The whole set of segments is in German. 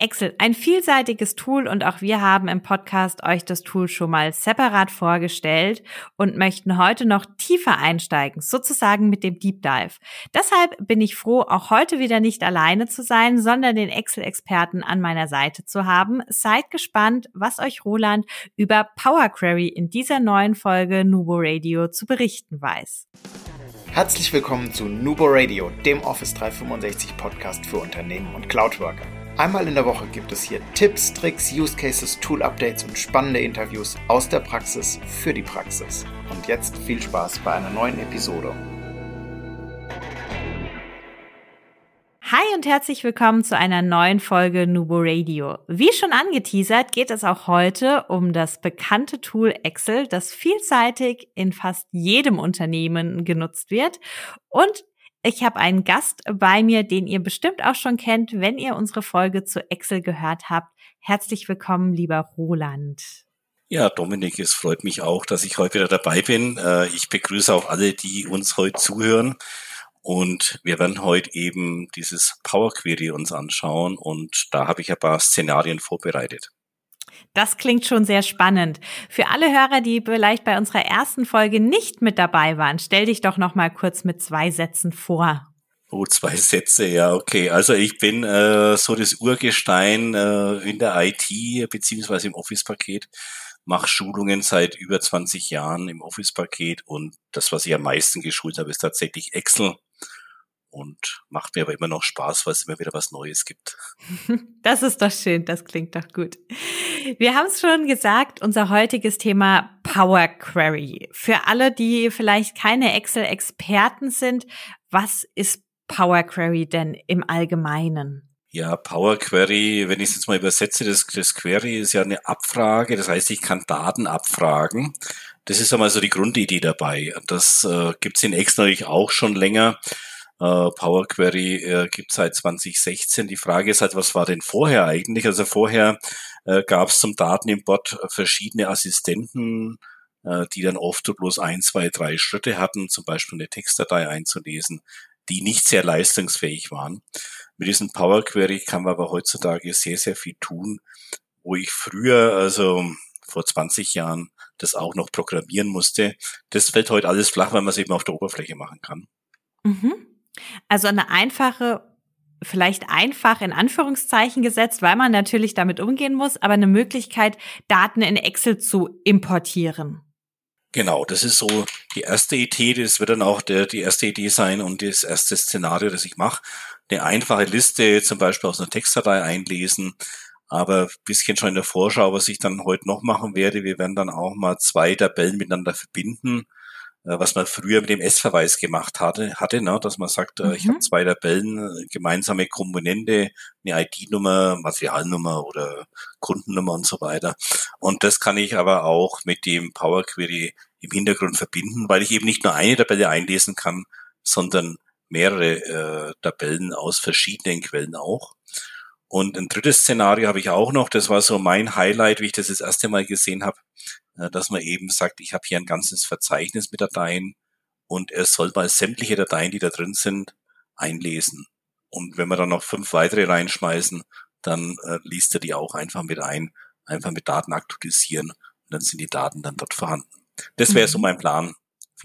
Excel, ein vielseitiges Tool und auch wir haben im Podcast euch das Tool schon mal separat vorgestellt und möchten heute noch tiefer einsteigen, sozusagen mit dem Deep Dive. Deshalb bin ich froh, auch heute wieder nicht alleine zu sein, sondern den Excel-Experten an meiner Seite zu haben. Seid gespannt, was euch Roland über Power Query in dieser neuen Folge Nubo Radio zu berichten weiß. Herzlich willkommen zu Nubo Radio, dem Office 365 Podcast für Unternehmen und Cloudworker. Einmal in der Woche gibt es hier Tipps, Tricks, Use Cases, Tool Updates und spannende Interviews aus der Praxis für die Praxis. Und jetzt viel Spaß bei einer neuen Episode. Hi und herzlich willkommen zu einer neuen Folge Nubo Radio. Wie schon angeteasert, geht es auch heute um das bekannte Tool Excel, das vielseitig in fast jedem Unternehmen genutzt wird und ich habe einen Gast bei mir, den ihr bestimmt auch schon kennt, wenn ihr unsere Folge zu Excel gehört habt. Herzlich willkommen, lieber Roland. Ja, Dominik, es freut mich auch, dass ich heute wieder dabei bin. Äh, ich begrüße auch alle, die uns heute zuhören. Und wir werden heute eben dieses Power Query uns anschauen und da habe ich ein paar Szenarien vorbereitet. Das klingt schon sehr spannend. Für alle Hörer, die vielleicht bei unserer ersten Folge nicht mit dabei waren, stell dich doch noch mal kurz mit zwei Sätzen vor. Oh, zwei Sätze, ja, okay. Also ich bin äh, so das Urgestein äh, in der IT beziehungsweise im Office-Paket, mache Schulungen seit über 20 Jahren im Office-Paket und das, was ich am meisten geschult habe, ist tatsächlich Excel und macht mir aber immer noch Spaß, weil es immer wieder was Neues gibt. Das ist doch schön, das klingt doch gut. Wir haben es schon gesagt, unser heutiges Thema Power Query. Für alle, die vielleicht keine Excel-Experten sind, was ist Power Query denn im Allgemeinen? Ja, Power Query, wenn ich es jetzt mal übersetze, das, das Query ist ja eine Abfrage, das heißt, ich kann Daten abfragen. Das ist einmal so die Grundidee dabei. Das äh, gibt es in Excel natürlich auch schon länger. Äh, Power Query äh, gibt seit 2016. Die Frage ist halt, was war denn vorher eigentlich? Also vorher äh, gab es zum Datenimport verschiedene Assistenten, äh, die dann oft bloß ein, zwei, drei Schritte hatten, zum Beispiel eine Textdatei einzulesen, die nicht sehr leistungsfähig waren. Mit diesem Power Query kann man aber heutzutage sehr, sehr viel tun, wo ich früher, also vor 20 Jahren, das auch noch programmieren musste. Das fällt heute alles flach, weil man es eben auf der Oberfläche machen kann. Mhm. Also eine einfache, vielleicht einfach in Anführungszeichen gesetzt, weil man natürlich damit umgehen muss, aber eine Möglichkeit, Daten in Excel zu importieren. Genau, das ist so die erste Idee, das wird dann auch der, die erste Idee sein und das erste Szenario, das ich mache. Eine einfache Liste zum Beispiel aus einer Textdatei einlesen, aber bisschen schon in der Vorschau, was ich dann heute noch machen werde. Wir werden dann auch mal zwei Tabellen miteinander verbinden was man früher mit dem S-Verweis gemacht hatte, hatte, ne, dass man sagt, mhm. ich habe zwei Tabellen, äh, gemeinsame Komponente, eine ID-Nummer, Materialnummer oder Kundennummer und so weiter. Und das kann ich aber auch mit dem Power Query im Hintergrund verbinden, weil ich eben nicht nur eine Tabelle einlesen kann, sondern mehrere äh, Tabellen aus verschiedenen Quellen auch. Und ein drittes Szenario habe ich auch noch, das war so mein Highlight, wie ich das das erste Mal gesehen habe. Äh, dass man eben sagt, ich habe hier ein ganzes Verzeichnis mit Dateien und er soll mal sämtliche Dateien, die da drin sind, einlesen. Und wenn wir dann noch fünf weitere reinschmeißen, dann äh, liest er die auch einfach mit ein, einfach mit Daten aktualisieren und dann sind die Daten dann dort vorhanden. Das wäre so mhm. mein Plan.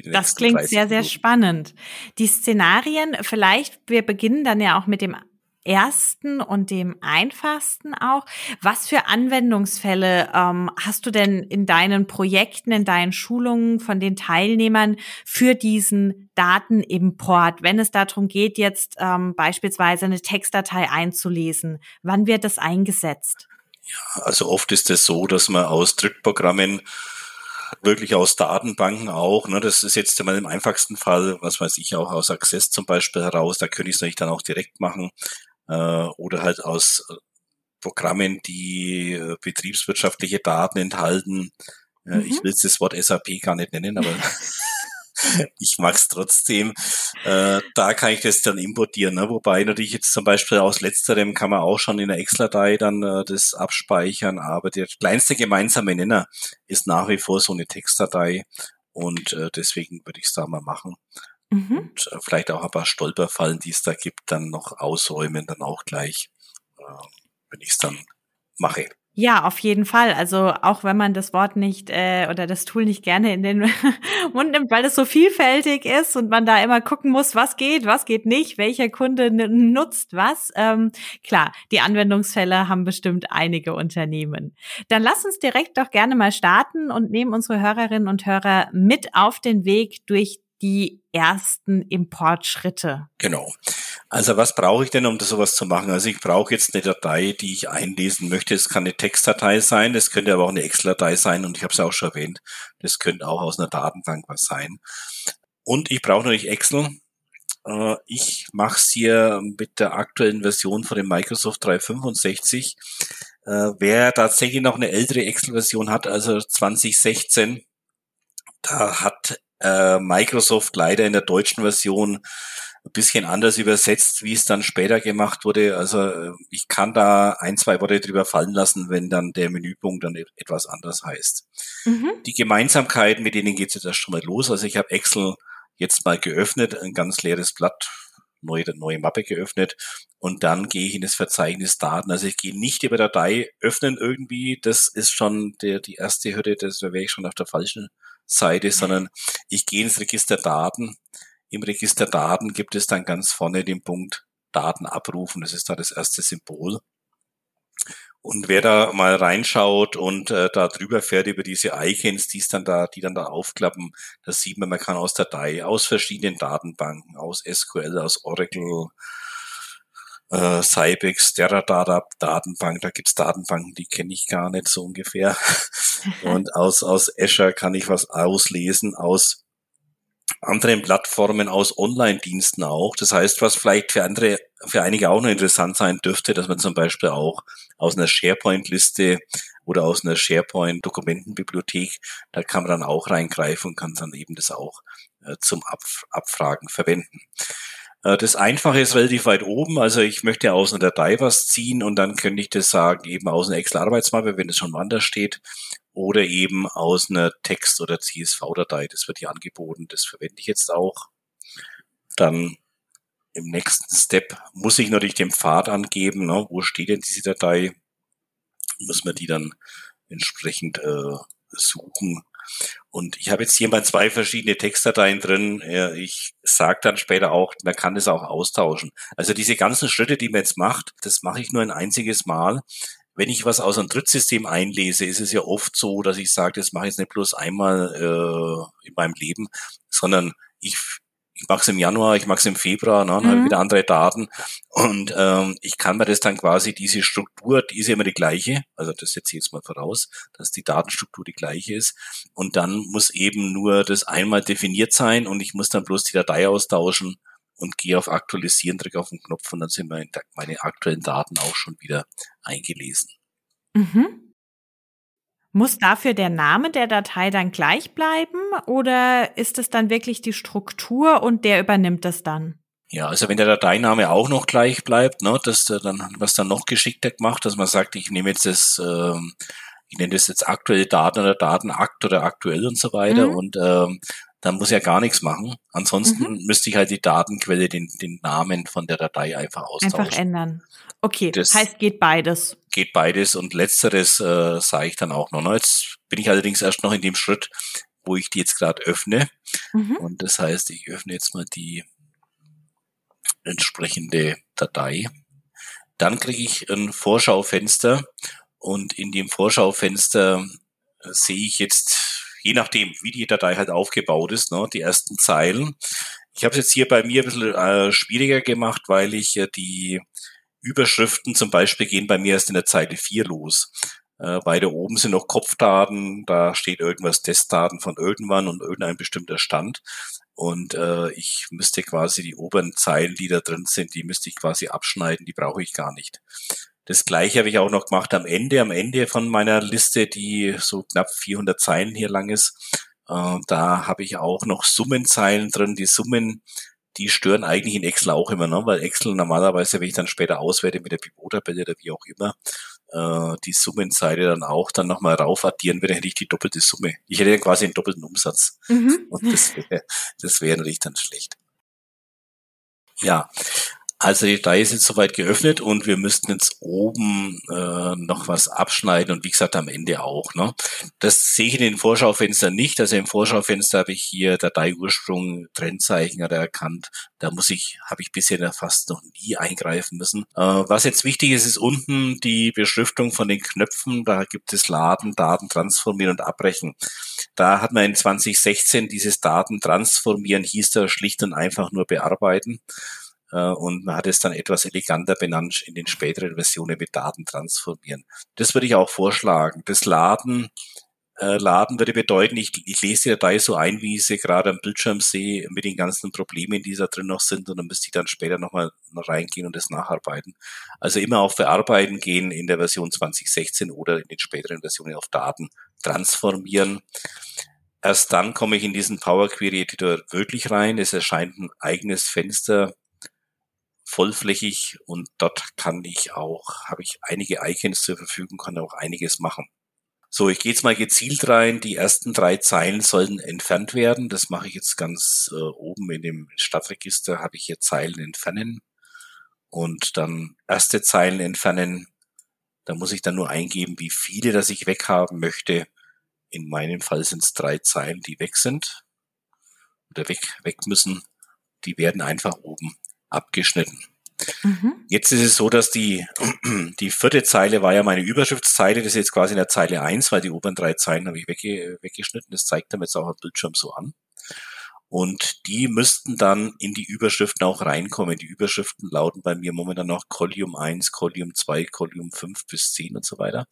Das klingt sehr, sehr spannend. Die Szenarien, vielleicht, wir beginnen dann ja auch mit dem ersten und dem einfachsten auch. Was für Anwendungsfälle ähm, hast du denn in deinen Projekten, in deinen Schulungen von den Teilnehmern für diesen Datenimport, wenn es darum geht, jetzt ähm, beispielsweise eine Textdatei einzulesen? Wann wird das eingesetzt? Ja, also oft ist es so, dass man aus Drittprogrammen wirklich aus Datenbanken auch. Ne, das ist jetzt mal im einfachsten Fall, was weiß ich, auch aus Access zum Beispiel heraus. Da könnte ich es natürlich dann auch direkt machen äh, oder halt aus äh, Programmen, die äh, betriebswirtschaftliche Daten enthalten. Äh, mhm. Ich will das Wort SAP gar nicht nennen, aber ich mag's trotzdem. Äh, da kann ich das dann importieren. Ne? Wobei natürlich jetzt zum Beispiel aus letzterem kann man auch schon in der Excel-Datei dann äh, das abspeichern, aber der kleinste gemeinsame Nenner ist nach wie vor so eine Textdatei und äh, deswegen würde ich es da mal machen. Mhm. Und äh, vielleicht auch ein paar Stolperfallen, die es da gibt, dann noch ausräumen, dann auch gleich. wenn ich es dann mache. Ja, auf jeden Fall. Also auch wenn man das Wort nicht äh, oder das Tool nicht gerne in den Mund nimmt, weil es so vielfältig ist und man da immer gucken muss, was geht, was geht nicht, welcher Kunde nutzt was. Ähm, klar, die Anwendungsfälle haben bestimmt einige Unternehmen. Dann lass uns direkt doch gerne mal starten und nehmen unsere Hörerinnen und Hörer mit auf den Weg durch die ersten Importschritte. Genau. Also was brauche ich denn, um das sowas zu machen? Also ich brauche jetzt eine Datei, die ich einlesen möchte. Es kann eine Textdatei sein, das könnte aber auch eine Excel-Datei sein und ich habe es auch schon erwähnt, das könnte auch aus einer Datenbank was sein. Und ich brauche natürlich Excel. Äh, ich mache es hier mit der aktuellen Version von dem Microsoft 365. Äh, wer tatsächlich noch eine ältere Excel-Version hat, also 2016, da hat äh, Microsoft leider in der deutschen Version ein bisschen anders übersetzt, wie es dann später gemacht wurde. Also äh, ich kann da ein, zwei Worte drüber fallen lassen, wenn dann der Menüpunkt dann etwas anders heißt. Mhm. Die Gemeinsamkeiten, mit denen geht es jetzt schon mal los. Also ich habe Excel jetzt mal geöffnet, ein ganz leeres Blatt, neue, neue Mappe geöffnet und dann gehe ich in das Verzeichnis Daten. Also ich gehe nicht über Datei öffnen irgendwie, das ist schon der, die erste Hürde, das, da wäre ich schon auf der falschen Seite, sondern ich gehe ins Register Daten. Im Register Daten gibt es dann ganz vorne den Punkt Daten abrufen. Das ist da das erste Symbol. Und wer da mal reinschaut und äh, da drüber fährt über diese Icons, die dann da, die dann da aufklappen, das sieht man, man kann aus Datei, aus verschiedenen Datenbanken, aus SQL, aus Oracle, äh, Cybex, Teradata Datenbank, da gibt's Datenbanken, die kenne ich gar nicht so ungefähr. Und aus, aus Azure kann ich was auslesen, aus anderen Plattformen, aus Online-Diensten auch. Das heißt, was vielleicht für andere, für einige auch noch interessant sein dürfte, dass man zum Beispiel auch aus einer SharePoint-Liste oder aus einer SharePoint-Dokumentenbibliothek, da kann man dann auch reingreifen und kann dann eben das auch äh, zum Abf Abfragen verwenden. Äh, das Einfache ist relativ weit oben. Also ich möchte aus einer Datei was ziehen und dann könnte ich das sagen, eben aus einer Excel-Arbeitsmappe, wenn es schon woanders steht, oder eben aus einer Text- oder CSV-Datei. Das wird hier angeboten. Das verwende ich jetzt auch. Dann im nächsten Step muss ich natürlich den Pfad angeben. Ne? Wo steht denn diese Datei? Muss man die dann entsprechend äh, suchen. Und ich habe jetzt hier mal zwei verschiedene Textdateien drin. Ich sage dann später auch, man kann das auch austauschen. Also diese ganzen Schritte, die man jetzt macht, das mache ich nur ein einziges Mal. Wenn ich was aus einem Drittsystem einlese, ist es ja oft so, dass ich sage, das mache ich jetzt nicht bloß einmal äh, in meinem Leben, sondern ich ich mache es im Januar, ich mache es im Februar, ne, dann mhm. habe ich wieder andere Daten und ähm, ich kann mir das dann quasi, diese Struktur, die ist ja immer die gleiche, also das setze ich jetzt mal voraus, dass die Datenstruktur die gleiche ist und dann muss eben nur das einmal definiert sein und ich muss dann bloß die Datei austauschen und gehe auf Aktualisieren, drücke auf den Knopf und dann sind meine, meine aktuellen Daten auch schon wieder eingelesen. Mhm. Muss dafür der Name der Datei dann gleich bleiben oder ist es dann wirklich die Struktur und der übernimmt das dann? Ja, also wenn der Dateiname auch noch gleich bleibt, ne, dass der dann, was dann noch geschickter gemacht, dass man sagt, ich nehme jetzt das, ähm, ich nenne das jetzt aktuelle Daten oder Datenakt oder aktuell und so weiter mhm. und ähm, dann muss ja gar nichts machen. Ansonsten mhm. müsste ich halt die Datenquelle, den, den Namen von der Datei einfach austauschen. Einfach ändern. Okay, das heißt geht beides. Geht beides und letzteres äh, sage ich dann auch noch. Ne? Jetzt bin ich allerdings erst noch in dem Schritt, wo ich die jetzt gerade öffne. Mhm. Und das heißt, ich öffne jetzt mal die entsprechende Datei. Dann kriege ich ein Vorschaufenster und in dem Vorschaufenster äh, sehe ich jetzt, je nachdem, wie die Datei halt aufgebaut ist, ne, die ersten Zeilen. Ich habe es jetzt hier bei mir ein bisschen äh, schwieriger gemacht, weil ich äh, die Überschriften zum Beispiel gehen bei mir erst in der Zeile 4 los. Äh, beide oben sind noch Kopfdaten, da steht irgendwas Testdaten von irgendwann und irgendein bestimmter Stand. Und äh, ich müsste quasi die oberen Zeilen, die da drin sind, die müsste ich quasi abschneiden, die brauche ich gar nicht. Das gleiche habe ich auch noch gemacht am Ende, am Ende von meiner Liste, die so knapp 400 Zeilen hier lang ist. Äh, da habe ich auch noch Summenzeilen drin. Die Summen die stören eigentlich in Excel auch immer, ne? weil Excel normalerweise, wenn ich dann später auswerte mit der Pivot-Tabelle oder wie auch immer, äh, die Summenseite dann auch dann nochmal rauf addieren würde, hätte ich die doppelte Summe. Ich hätte dann quasi einen doppelten Umsatz. Mhm. Und das wäre das wäre natürlich dann schlecht. Ja, Also die ist jetzt soweit geöffnet und wir müssten jetzt oben äh, noch was abschneiden und wie gesagt am Ende auch. Ne? Das sehe ich in den Vorschaufenstern nicht. Also im Vorschaufenster habe ich hier Dateiursprung, Trennzeichen erkannt. Da muss ich, habe ich bisher fast noch nie eingreifen müssen. Äh, was jetzt wichtig ist, ist unten die Beschriftung von den Knöpfen. Da gibt es Laden, Daten transformieren und abbrechen. Da hat man in 2016 dieses Daten transformieren, hieß da schlicht und einfach nur bearbeiten. Äh, und man hat es dann etwas eleganter benannt in den späteren Versionen mit Daten transformieren. Das würde ich auch vorschlagen. Das Laden, äh, Laden würde bedeuten, ich, ich lese die Datei so ein, wie ich sie gerade am Bildschirm sehe, mit den ganzen Problemen, die da drin noch sind, und dann müsste ich dann später nochmal noch reingehen und das nacharbeiten. Also immer auf Bearbeiten gehen in der Version 2016 oder in den späteren Versionen auf Daten transformieren. Erst dann komme ich in diesen Power Query Editor wirklich rein. Es erscheint ein eigenes Fenster vollflächig und dort kann ich auch, habe ich einige Icons zur Verfügung, kann auch einiges machen. So, ich gehe jetzt mal gezielt rein. Die ersten drei Zeilen sollen entfernt werden. Das mache ich jetzt ganz äh, oben in dem Stadtregister, habe ich hier Zeilen entfernen und dann erste Zeilen entfernen. Da muss ich dann nur eingeben, wie viele das ich weghaben möchte. In meinem Fall sind es drei Zeilen, die weg sind oder weg, weg müssen. Die werden einfach oben abgeschnitten. Mhm. Jetzt ist es so, dass die, die vierte Zeile war ja meine Überschriftszeile, das ist jetzt quasi in der Zeile eins, weil die oberen drei Zeilen habe ich wegge weggeschnitten, das zeigt damit jetzt auch am Bildschirm so an. Und die müssten dann in die Überschriften auch reinkommen. Die Überschriften lauten bei mir momentan noch Column 1, Column 2, Column 5 bis 10 und so weiter.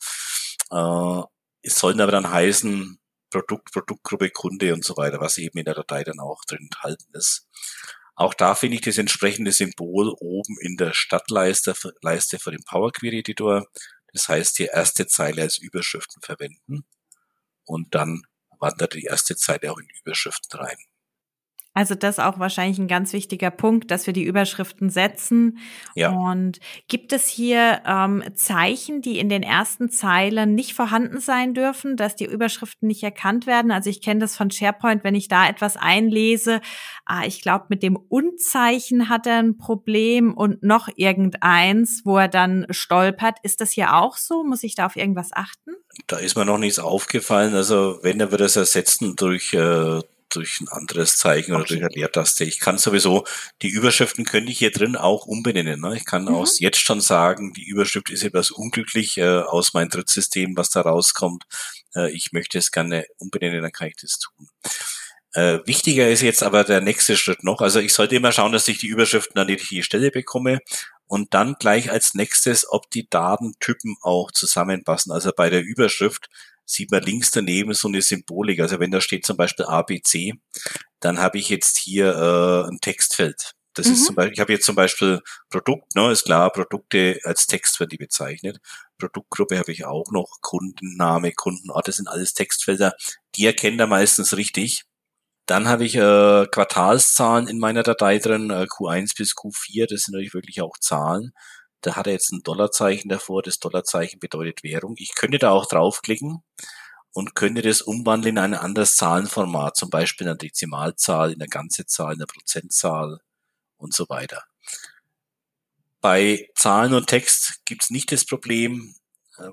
Äh, es sollen aber dann heißen Produkt, Produktgruppe, Kunde und so weiter, was eben in der Datei dann auch drin enthalten ist. Auch da finde ich das entsprechende Symbol oben in der Stadtleiste Leiste für den Power Query Editor. Das heißt, die erste Zeile als Überschriften verwenden und dann wandert die erste Zeile auch in Überschriften rein. Also das ist auch wahrscheinlich ein ganz wichtiger Punkt, dass wir die Überschriften setzen. Ja. Und gibt es hier ähm, Zeichen, die in den ersten Zeilen nicht vorhanden sein dürfen, dass die Überschriften nicht erkannt werden? Also ich kenne das von SharePoint, wenn ich da etwas einlese, ah, ich glaube, mit dem Unzeichen hat er ein Problem und noch irgendeins, wo er dann stolpert. Ist das hier auch so? Muss ich da auf irgendwas achten? Da ist mir noch nichts aufgefallen. Also wenn, er wird es ersetzen durch äh durch ein anderes Zeichen oder durch eine Leertaste. Ich kann sowieso, die Überschriften könnte ich hier drin auch umbenennen. Ne? Ich kann mhm. aus jetzt schon sagen, die Überschrift ist etwas unglücklich äh, aus meinem Drittsystem, was da rauskommt. Äh, ich möchte es gerne umbenennen, dann kann ich das tun. Äh, wichtiger ist jetzt aber der nächste Schritt noch. Also ich sollte immer schauen, dass ich die Überschriften an die richtige Stelle bekomme und dann gleich als nächstes, ob die Datentypen auch zusammenpassen. Also bei der Überschrift sieht man links daneben so eine Symbolik. Also wenn da steht zum Beispiel ABC, dann habe ich jetzt hier äh, ein Textfeld. Das mhm. ist zum Beispiel, ich habe jetzt zum Beispiel Produkt, ne, ist klar, Produkte als Text werden die bezeichnet. Produktgruppe habe ich auch noch, Kundenname, Kundenort, das sind alles Textfelder. Die erkennt er meistens richtig. Dann habe ich äh, Quartalszahlen in meiner Datei drin, äh, Q1 bis Q4, das sind natürlich wirklich auch Zahlen. Da hat er jetzt ein Dollarzeichen davor. Das Dollarzeichen bedeutet Währung. Ich könnte da auch draufklicken und könnte das umwandeln in ein anderes Zahlenformat, zum Beispiel in eine Dezimalzahl, in eine ganze Zahl, in eine Prozentzahl und so weiter. Bei Zahlen und Text gibt es nicht das Problem,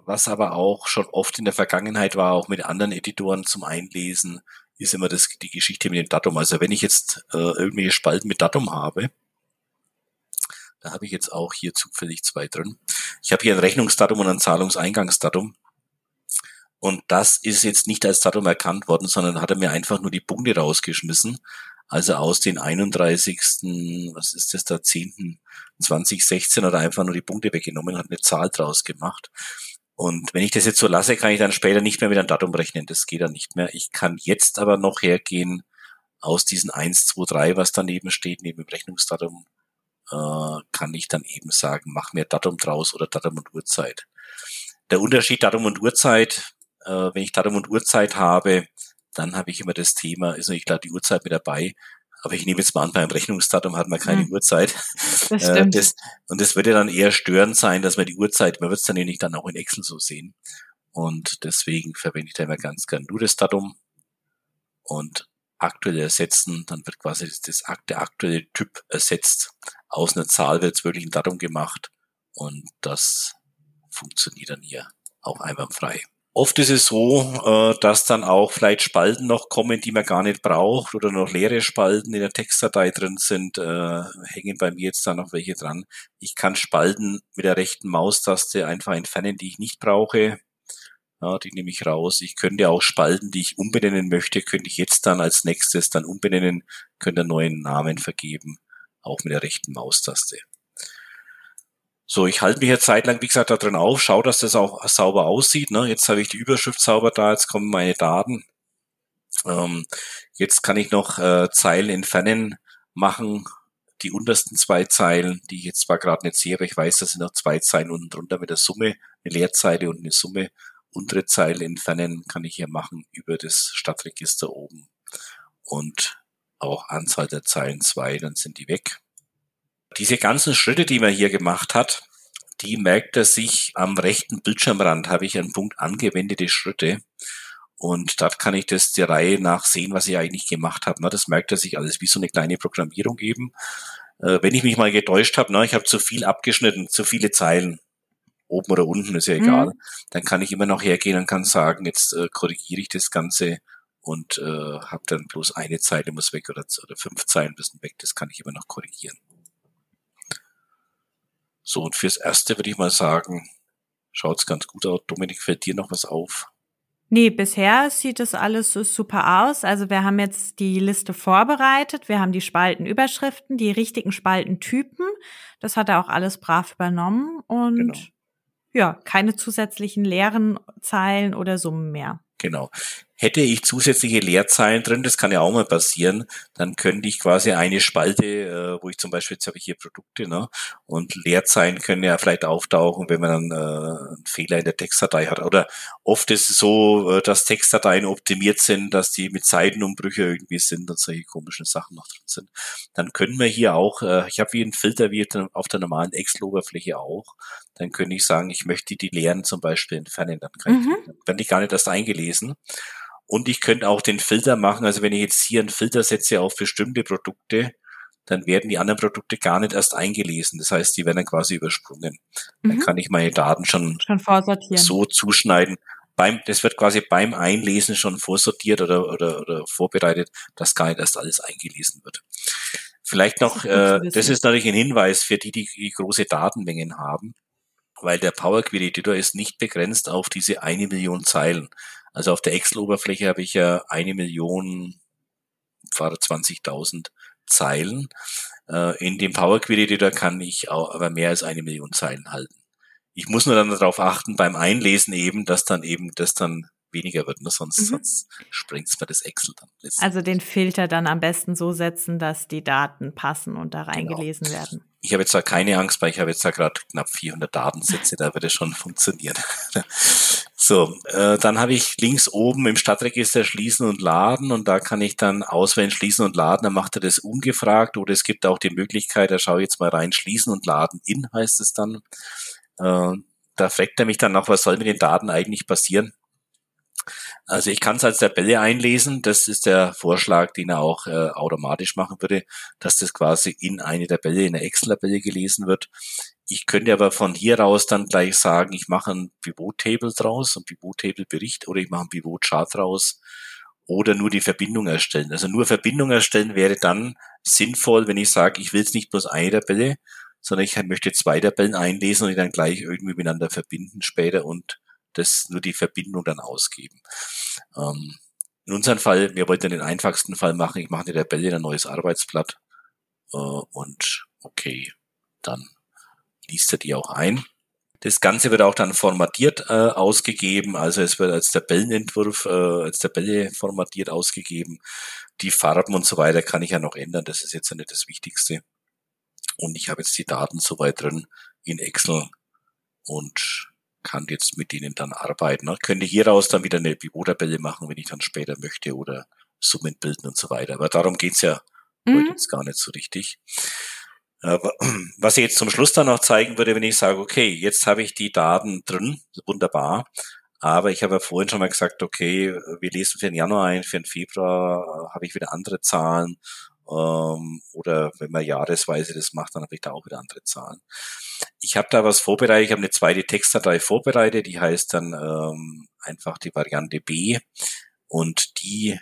was aber auch schon oft in der Vergangenheit war, auch mit anderen Editoren zum Einlesen, ist immer das, die Geschichte mit dem Datum. Also wenn ich jetzt äh, irgendwelche Spalten mit Datum habe, da habe ich jetzt auch hier zufällig zwei drin. Ich habe hier ein Rechnungsdatum und ein Zahlungseingangsdatum. Und das ist jetzt nicht als Datum erkannt worden, sondern hat er mir einfach nur die Punkte rausgeschmissen. Also aus den 31. was ist das da, 10. 2016 hat er einfach nur die Punkte weggenommen, hat eine Zahl draus gemacht. Und wenn ich das jetzt so lasse, kann ich dann später nicht mehr mit einem Datum rechnen. Das geht dann nicht mehr. Ich kann jetzt aber noch hergehen aus diesen 1, 2, 3, was daneben steht, neben dem Rechnungsdatum äh, kann ich dann eben sagen, mach mir Datum draus oder Datum und Uhrzeit. Der Unterschied Datum und Uhrzeit, äh, wenn ich Datum und Uhrzeit habe, dann habe ich immer das Thema, ist natürlich klar die Uhrzeit mit dabei, aber ich nehme jetzt mal an, beim Rechnungsdatum hat man keine hm. Uhrzeit. Das äh, stimmt. Das, und das würde dann eher störend sein, dass man die Uhrzeit, man wird es dann nämlich dann auch in Excel so sehen. Und deswegen verwende ich da immer ganz gern nur das Datum. Und aktuell ersetzen, dann wird quasi das, das, der aktuelle Typ ersetzt. Aus einer Zahl wird es wirklich ein Datum gemacht und das funktioniert dann hier auch einwandfrei. Oft ist es so, äh, dass dann auch vielleicht Spalten noch kommen, die man gar nicht braucht oder noch leere Spalten in der Textdatei drin sind, äh, hängen bei mir jetzt da noch welche dran. Ich kann Spalten mit der rechten Maustaste einfach entfernen, die ich nicht brauche. Ja, die nehme ich raus. Ich könnte auch Spalten, die ich umbenennen möchte, könnte ich jetzt dann als nächstes dann umbenennen, könnte einen neuen Namen vergeben, auch mit der rechten Maustaste. So, ich halte mich jetzt zeitlang, wie gesagt, da drin auf, schaue, dass das auch sauber aussieht. Ne? Jetzt habe ich die Überschrift sauber da, jetzt kommen meine Daten. Ähm, jetzt kann ich noch äh, Zeilen entfernen, machen, die untersten zwei Zeilen, die ich jetzt zwar gerade nicht sehe, aber ich weiß, das sind noch zwei Zeilen unten drunter mit der Summe, eine Leerzeile und eine Summe. Untere Zeile entfernen kann ich hier machen über das Stadtregister oben. Und auch Anzahl der Zeilen zwei, dann sind die weg. Diese ganzen Schritte, die man hier gemacht hat, die merkt er sich am rechten Bildschirmrand, habe ich einen Punkt angewendete Schritte. Und dort kann ich das der Reihe nach sehen, was ich eigentlich gemacht habe. Das merkt er sich alles wie so eine kleine Programmierung eben. Äh, wenn ich mich mal getäuscht habe, ich habe zu viel abgeschnitten, zu viele Zeilen, oben oder unten, ist ja egal, mhm. dann kann ich immer noch hergehen und kann sagen, jetzt äh, korrigiere ich das Ganze und äh, habe dann bloß eine Zeile muss weg oder, oder fünf Zeilen müssen weg, das kann ich immer noch korrigieren. So, und fürs Erste würde ich mal sagen, schaut's ganz gut aus. Dominik, fällt dir noch was auf? Nee, bisher sieht es alles super aus. Also wir haben jetzt die Liste vorbereitet. Wir haben die Spaltenüberschriften, die richtigen Spaltentypen. Das hat er auch alles brav übernommen und genau. Ja, keine zusätzlichen leeren Zeilen oder Summen mehr. Genau. Hätte ich zusätzliche Leerzeilen drin, das kann ja auch mal passieren, dann könnte ich quasi eine Spalte, äh, wo ich zum Beispiel, jetzt habe ich hier Produkte, ne, und Leerzeilen können ja vielleicht auftauchen, wenn man dann äh, einen Fehler in der Textdatei hat. Oder oft ist es so, äh, dass Textdateien optimiert sind, dass die mit Seitenumbrüche irgendwie sind und solche komischen Sachen noch drin sind. Dann können wir hier auch, äh, ich habe wie einen Filter wie auf der normalen Excel-Oberfläche auch, dann könnte ich sagen, ich möchte die Leeren zum Beispiel entfernen, dann kann mhm. ich, dann werde ich gar nicht erst eingelesen. Und ich könnte auch den Filter machen. Also wenn ich jetzt hier einen Filter setze auf bestimmte Produkte, dann werden die anderen Produkte gar nicht erst eingelesen. Das heißt, die werden dann quasi übersprungen. Mhm. Dann kann ich meine Daten schon, schon so zuschneiden. Beim, das wird quasi beim Einlesen schon vorsortiert oder, oder, oder vorbereitet, dass gar nicht erst alles eingelesen wird. Vielleicht noch, das ist, äh, das ist natürlich ein Hinweis für die, die, die große Datenmengen haben, weil der Power Query Editor ist nicht begrenzt auf diese eine Million Zeilen. Also auf der Excel-Oberfläche habe ich ja eine Million, fahre 20.000 Zeilen. Äh, in dem Power Query Editor kann ich auch aber mehr als eine Million Zeilen halten. Ich muss nur dann darauf achten beim Einlesen eben, dass dann eben das dann weniger wird, ne? sonst, mhm. sonst springt's mir das Excel dann. Also den Filter dann am besten so setzen, dass die Daten passen und da genau. reingelesen genau. werden. Ich habe jetzt da keine Angst, weil ich habe jetzt da gerade knapp 400 Datensätze, da wird es schon funktionieren. so, äh, dann habe ich links oben im Stadtregister schließen und laden und da kann ich dann auswählen schließen und laden, dann macht er das ungefragt oder es gibt auch die Möglichkeit, da schaue ich jetzt mal rein, schließen und laden in heißt es dann. Äh, da fragt er mich dann noch, was soll mit den Daten eigentlich passieren? Also ich kann es als Tabelle einlesen. Das ist der Vorschlag, den er auch äh, automatisch machen würde, dass das quasi in eine Tabelle, in eine Excel-Tabelle gelesen wird. Ich könnte aber von hier raus dann gleich sagen, ich mache ein Pivot-Table draus, ein Pivot-Table-Bericht oder ich mache ein Pivot-Chart draus oder nur die Verbindung erstellen. Also nur Verbindung erstellen wäre dann sinnvoll, wenn ich sage, ich will es nicht bloß eine Tabelle, sondern ich möchte zwei Tabellen einlesen und die dann gleich irgendwie miteinander verbinden später und das nur die Verbindung dann ausgeben. Ähm, in unserem Fall, wir wollten den einfachsten Fall machen, ich mache in der Tabelle ein neues Arbeitsblatt äh, und okay, dann liest er die auch ein. Das Ganze wird auch dann formatiert äh, ausgegeben, also es wird als Tabellenentwurf, äh, als Tabelle formatiert ausgegeben. Die Farben und so weiter kann ich ja noch ändern, das ist jetzt ja nicht das Wichtigste. Und ich habe jetzt die Daten soweit drin in Excel und kann jetzt mit denen dann arbeiten. Ne? Könnte hieraus dann wieder eine Pivot-Tabelle machen, wenn ich dann später möchte oder Summen bilden und so weiter. Aber darum geht's ja mhm. heute jetzt gar nicht so richtig. Was ich jetzt zum Schluss dann noch zeigen würde, wenn ich sage, okay, jetzt habe ich die Daten drin, wunderbar, Aber ich habe ja vorhin schon mal gesagt, okay, wir lesen für den Januar ein, für den Februar habe ich wieder andere Zahlen. Ähm, oder wenn man jahresweise das macht, dann habe ich da auch wieder andere Zahlen. Ich habe da was vorbereitet, ich habe eine zweite Textdatei vorbereitet, die heißt dann ähm, einfach die Variante B. Und die,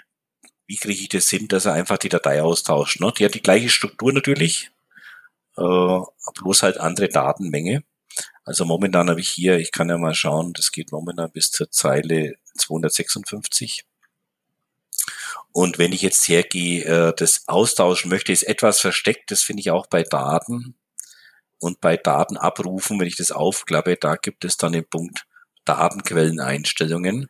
wie kriege ich das hin, dass er einfach die Datei austauscht? Ne? Die hat die gleiche Struktur natürlich, äh, bloß halt andere Datenmenge. Also momentan habe ich hier, ich kann ja mal schauen, das geht momentan bis zur Zeile 256. Und wenn ich jetzt hergehe, äh, das austauschen möchte, ist etwas versteckt. Das finde ich auch bei Daten und bei Datenabrufen, wenn ich das aufklappe, da gibt es dann den Punkt Datenquelleneinstellungen.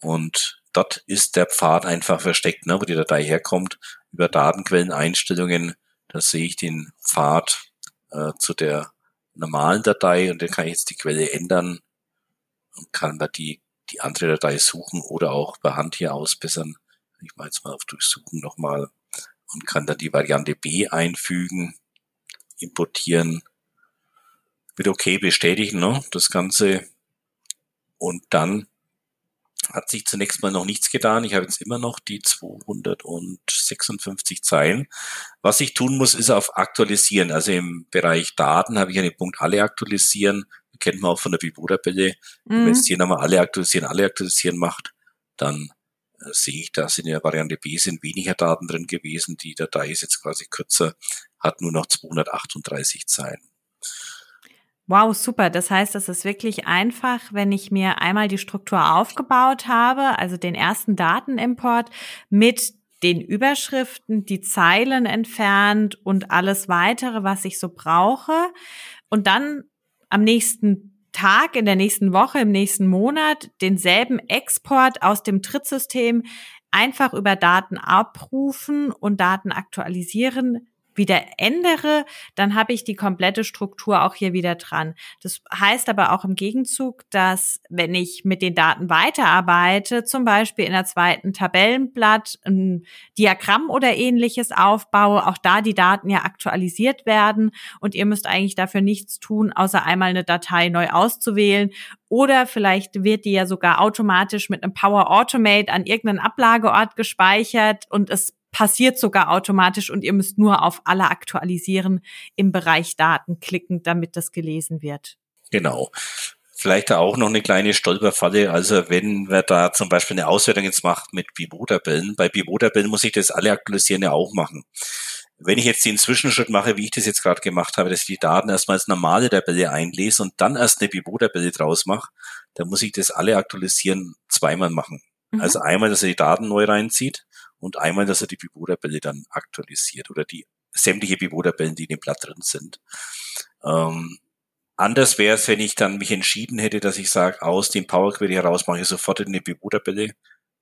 Und dort ist der Pfad einfach versteckt, ne, wo die Datei herkommt. Über Datenquelleneinstellungen, da sehe ich den Pfad äh, zu der normalen Datei und dann kann ich jetzt die Quelle ändern und kann da die, die andere Datei suchen oder auch per Hand hier ausbessern. Ich mache jetzt mal auf Durchsuchen nochmal und kann dann die Variante B einfügen, importieren, mit OK bestätigen, ne, das Ganze. Und dann hat sich zunächst mal noch nichts getan. Ich habe jetzt immer noch die 256 Zeilen. Was ich tun muss, ist auf Aktualisieren. Also im Bereich Daten habe ich einen Punkt alle aktualisieren. Kennt man auch von der Bibo-Tabelle. Mhm. Wenn es hier nochmal alle aktualisieren, alle aktualisieren macht, dann sehe ich, dass in der Variante B sind weniger Daten drin gewesen. Die Datei ist jetzt quasi kürzer, hat nur noch 238 Zeilen. Wow, super. Das heißt, es ist wirklich einfach, wenn ich mir einmal die Struktur aufgebaut habe, also den ersten Datenimport mit den Überschriften, die Zeilen entfernt und alles weitere, was ich so brauche. Und dann am nächsten Tag, in der nächsten Woche, im nächsten Monat denselben Export aus dem Trittsystem einfach über Daten abrufen und Daten aktualisieren wieder ändere, dann habe ich die komplette Struktur auch hier wieder dran. Das heißt aber auch im Gegenzug, dass wenn ich mit den Daten weiterarbeite, zum Beispiel in der zweiten Tabellenblatt ein Diagramm oder ähnliches aufbaue, auch da die Daten ja aktualisiert werden und ihr müsst eigentlich dafür nichts tun, außer einmal eine Datei neu auszuwählen oder vielleicht wird die ja sogar automatisch mit einem Power Automate an irgendeinen Ablageort gespeichert und es passiert sogar automatisch und ihr müsst nur auf alle aktualisieren im Bereich Daten klicken, damit das gelesen wird. Genau. Vielleicht auch noch eine kleine Stolperfalle. Also wenn wir da zum Beispiel eine Auswertung jetzt macht mit Pivot-Tabellen, bei Pivot-Tabellen muss ich das alle aktualisieren ja auch machen. Wenn ich jetzt den Zwischenschritt mache, wie ich das jetzt gerade gemacht habe, dass ich die Daten erstmal als normale Tabelle einlese und dann erst eine Pivot-Tabelle draus mache, dann muss ich das alle aktualisieren zweimal machen. Mhm. Also einmal, dass er die Daten neu reinzieht und einmal, dass er die Pivot-Tabelle dann aktualisiert oder die sämtliche Pivot-Tabellen, die in dem Blatt drin sind. Ähm, anders wäre es, wenn ich dann mich entschieden hätte, dass ich sage, aus dem Power Query heraus mache ich sofort eine Pivot-Tabelle,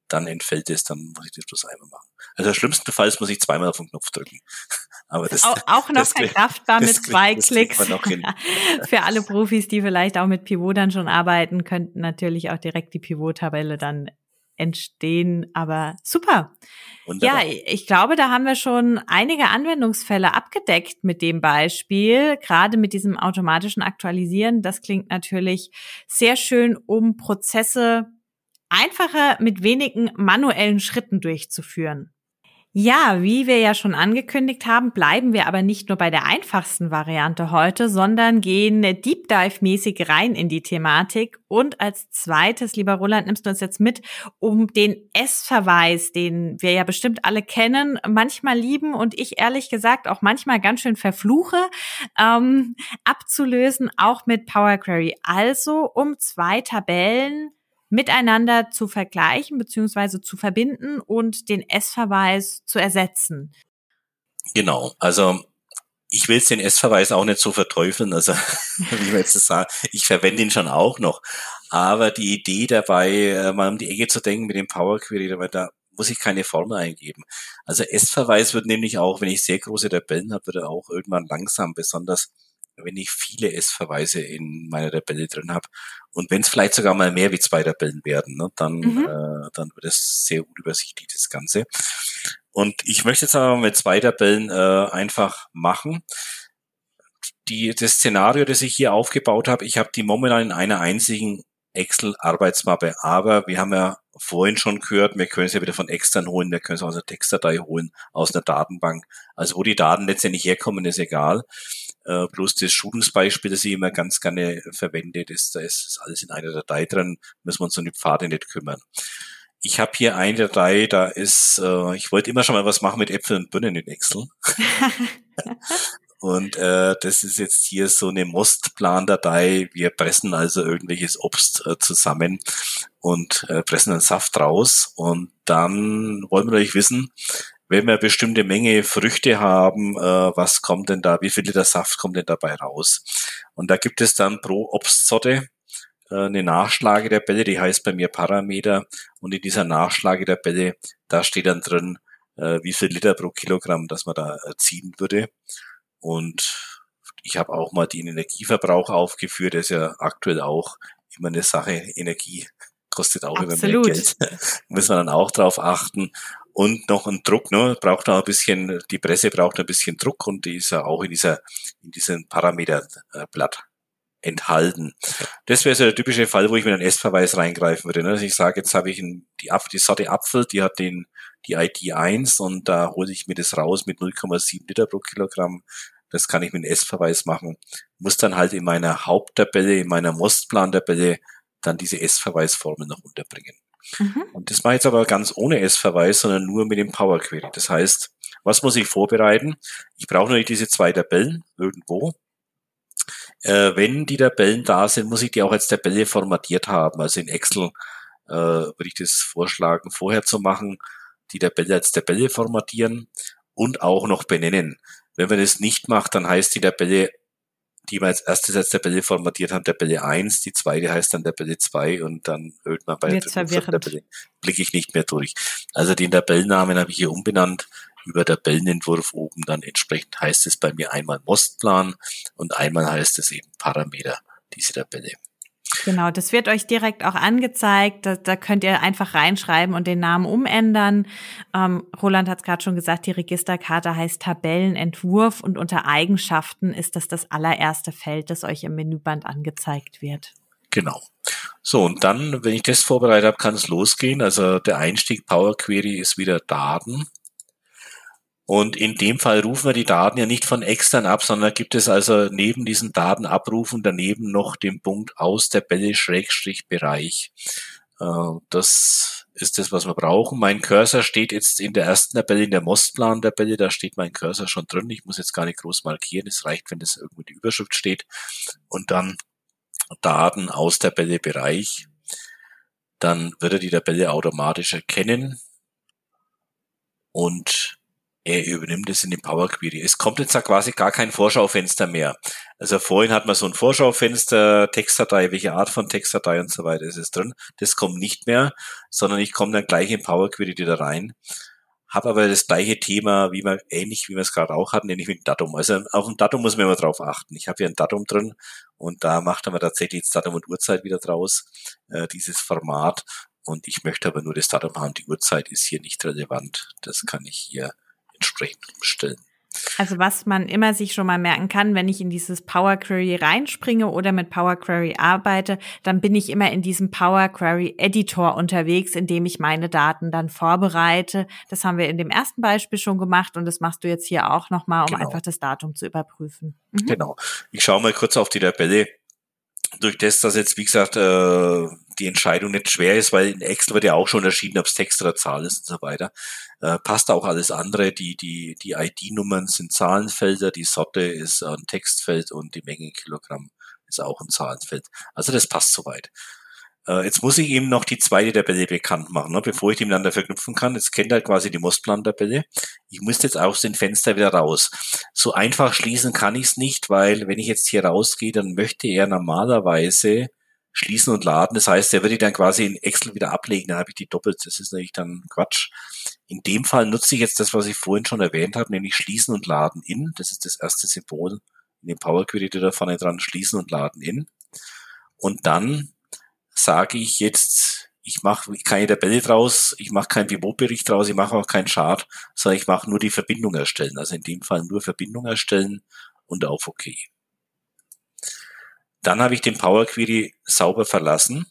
dann entfällt es, dann muss ich das bloß einmal machen. Also schlimmstenfalls muss ich zweimal auf den Knopf drücken. Aber das, auch, auch noch das, verkraftbar mit zwei Klicks. Für alle Profis, die vielleicht auch mit Pivot dann schon arbeiten, könnten natürlich auch direkt die Pivot-Tabelle dann entstehen. Aber super. Wunderbar. Ja, ich glaube, da haben wir schon einige Anwendungsfälle abgedeckt mit dem Beispiel, gerade mit diesem automatischen Aktualisieren. Das klingt natürlich sehr schön, um Prozesse einfacher mit wenigen manuellen Schritten durchzuführen. Ja, wie wir ja schon angekündigt haben, bleiben wir aber nicht nur bei der einfachsten Variante heute, sondern gehen Deep Dive-mäßig rein in die Thematik. Und als zweites, lieber Roland, nimmst du uns jetzt mit, um den S-Verweis, den wir ja bestimmt alle kennen, manchmal lieben und ich ehrlich gesagt auch manchmal ganz schön verfluche, ähm, abzulösen, auch mit Power Query. Also um zwei Tabellen miteinander zu vergleichen bzw. zu verbinden und den S-Verweis zu ersetzen. Genau, also ich will den S-Verweis auch nicht so verteufeln, also wie wir jetzt sagen, ich verwende ihn schon auch noch. Aber die Idee dabei, äh, mal um die Ecke zu denken mit dem Power Query, da muss ich keine Formel eingeben. Also S-Verweis wird nämlich auch, wenn ich sehr große Tabellen habe, wird er auch irgendwann langsam, besonders wenn ich viele S-Verweise in meiner Tabelle drin habe. Und wenn es vielleicht sogar mal mehr wie zwei Tabellen werden, ne, dann, mhm. äh, dann wird es sehr unübersichtlich, das Ganze. Und ich möchte jetzt aber mit zwei Tabellen äh, einfach machen. Die, das Szenario, das ich hier aufgebaut habe, ich habe die momentan in einer einzigen Excel Arbeitsmappe. Aber wir haben ja vorhin schon gehört, wir können es ja wieder von extern holen, wir können es aus einer Textdatei holen, aus einer Datenbank. Also wo die Daten letztendlich herkommen, ist egal. Äh, bloß das Schulungsbeispiel, das ich immer ganz gerne verwende, das, da ist alles in einer Datei drin, müssen wir uns um die Pfade nicht kümmern. Ich habe hier eine Datei, da ist, äh, ich wollte immer schon mal was machen mit Äpfeln und Birnen in Excel. Und äh, das ist jetzt hier so eine Mostplan-Datei. Wir pressen also irgendwelches Obst äh, zusammen und äh, pressen einen Saft raus. Und dann wollen wir natürlich wissen, wenn wir eine bestimmte Menge Früchte haben, äh, was kommt denn da, wie viel Liter Saft kommt denn dabei raus? Und da gibt es dann pro Obstsorte äh, eine Nachschlage der Bälle, die heißt bei mir Parameter. Und in dieser Nachschlage der Bälle, da steht dann drin, äh, wie viel Liter pro Kilogramm, das man da ziehen würde. Und ich habe auch mal den Energieverbrauch aufgeführt, das ist ja aktuell auch immer eine Sache. Energie kostet auch Absolut. immer mehr Geld. Muss man dann auch drauf achten. Und noch ein Druck, ne, braucht auch ein bisschen, die Presse braucht ein bisschen Druck und die ist ja auch in dieser, in diesem Parameterblatt enthalten. Das wäre so der typische Fall, wo ich mit einem S-Verweis reingreifen würde. Ne? Also ich sage, jetzt habe ich ein, die, die Sorte Apfel, die hat den, die ID 1 und da hole ich mir das raus mit 0,7 Liter pro Kilogramm. Das kann ich mit einem S-Verweis machen. Muss dann halt in meiner Haupttabelle, in meiner Mostplan-Tabelle dann diese S-Verweisformel noch unterbringen. Mhm. Und das mache ich jetzt aber ganz ohne S-Verweis, sondern nur mit dem Power Query. Das heißt, was muss ich vorbereiten? Ich brauche nur diese zwei Tabellen irgendwo. Äh, wenn die Tabellen da sind, muss ich die auch als Tabelle formatiert haben. Also in Excel äh, würde ich das vorschlagen, vorher zu machen, die Tabelle als Tabelle formatieren und auch noch benennen. Wenn man das nicht macht, dann heißt die Tabelle, die man als erstes als Tabelle formatiert hat, Tabelle 1, die zweite heißt dann Tabelle 2 und dann hört man bei der Tabelle, blicke ich nicht mehr durch. Also den Tabellennamen habe ich hier umbenannt über Tabellenentwurf oben dann entsprechend heißt es bei mir einmal Mostplan und einmal heißt es eben Parameter, diese Tabelle. Genau, das wird euch direkt auch angezeigt. Da, da könnt ihr einfach reinschreiben und den Namen umändern. Ähm, Roland hat es gerade schon gesagt, die Registerkarte heißt Tabellenentwurf und unter Eigenschaften ist das das allererste Feld, das euch im Menüband angezeigt wird. Genau. So, und dann, wenn ich das vorbereitet habe, kann es losgehen. Also der Einstieg Power Query ist wieder Daten. Und in dem Fall rufen wir die Daten ja nicht von extern ab, sondern gibt es also neben diesen Datenabrufen daneben noch den Punkt aus der Bälle-Bereich. Äh, das ist das, was wir brauchen. Mein Cursor steht jetzt in der ersten Tabelle, in der Mostplan-Tabelle, da steht mein Cursor schon drin. Ich muss jetzt gar nicht groß markieren. Es reicht, wenn das irgendwo die Überschrift steht. Und dann Daten aus der Bälle-Bereich. Dann wird er die Tabelle automatisch erkennen. Und er übernimmt es in die Power Query. Es kommt jetzt da quasi gar kein Vorschaufenster mehr. Also vorhin hat man so ein Vorschaufenster, Textdatei, welche Art von Textdatei und so weiter ist es drin. Das kommt nicht mehr, sondern ich komme dann gleich in Power Query wieder rein. Habe aber das gleiche Thema, wie man, ähnlich wie wir es gerade auch hatten, nämlich mit dem Datum. Also auf ein Datum muss man immer drauf achten. Ich habe hier ein Datum drin und da macht man tatsächlich das Datum und Uhrzeit wieder draus, äh, dieses Format. Und ich möchte aber nur das Datum haben. Die Uhrzeit ist hier nicht relevant. Das kann ich hier entsprechend umstellen. Also was man immer sich schon mal merken kann, wenn ich in dieses Power Query reinspringe oder mit Power Query arbeite, dann bin ich immer in diesem Power Query Editor unterwegs, in dem ich meine Daten dann vorbereite. Das haben wir in dem ersten Beispiel schon gemacht und das machst du jetzt hier auch nochmal, um genau. einfach das Datum zu überprüfen. Mhm. Genau. Ich schaue mal kurz auf die Tabelle durch das, dass jetzt, wie gesagt, äh, die Entscheidung nicht schwer ist, weil in Excel wird ja auch schon unterschieden, ob es Text oder Zahl ist und so weiter. Äh, passt auch alles andere. Die, die, die ID-Nummern sind Zahlenfelder, die Sorte ist ein Textfeld und die Menge Kilogramm ist auch ein Zahlenfeld. Also das passt soweit. Äh, jetzt muss ich ihm noch die zweite Tabelle bekannt machen, ne, bevor ich die miteinander verknüpfen kann. Jetzt kennt er quasi die Mostplan-Tabelle. Ich muss jetzt aus dem Fenster wieder raus. So einfach schließen kann ich es nicht, weil wenn ich jetzt hier rausgehe, dann möchte er normalerweise schließen und laden. Das heißt, er würde dann quasi in Excel wieder ablegen, dann habe ich die doppelt. Das ist natürlich dann Quatsch. In dem Fall nutze ich jetzt das, was ich vorhin schon erwähnt habe, nämlich schließen und laden in. Das ist das erste Symbol in dem Power Query da vorne dran, schließen und laden in. Und dann sage ich jetzt, ich mache keine Tabelle draus, ich mache keinen Pivotbericht draus, ich mache auch keinen Chart, sondern ich mache nur die Verbindung erstellen. Also in dem Fall nur Verbindung erstellen und auf OK. Dann habe ich den Power Query sauber verlassen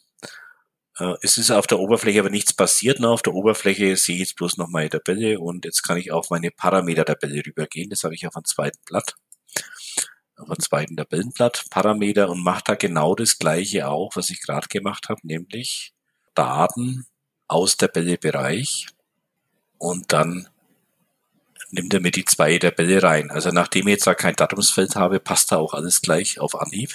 Äh, es ist auf der Oberfläche aber nichts passiert. Ne? Auf der Oberfläche sehe ich jetzt bloß noch meine Tabelle und jetzt kann ich auf meine Parameter-Tabelle rübergehen. Das habe ich auf dem zweiten Blatt. Dem zweiten Tabellenblatt, Parameter und mache da genau das gleiche auch, was ich gerade gemacht habe, nämlich Daten aus Tabellebereich und dann nimmt er mir die zwei Tabelle rein. Also nachdem ich jetzt da kein Datumsfeld habe, passt da auch alles gleich auf Anhieb.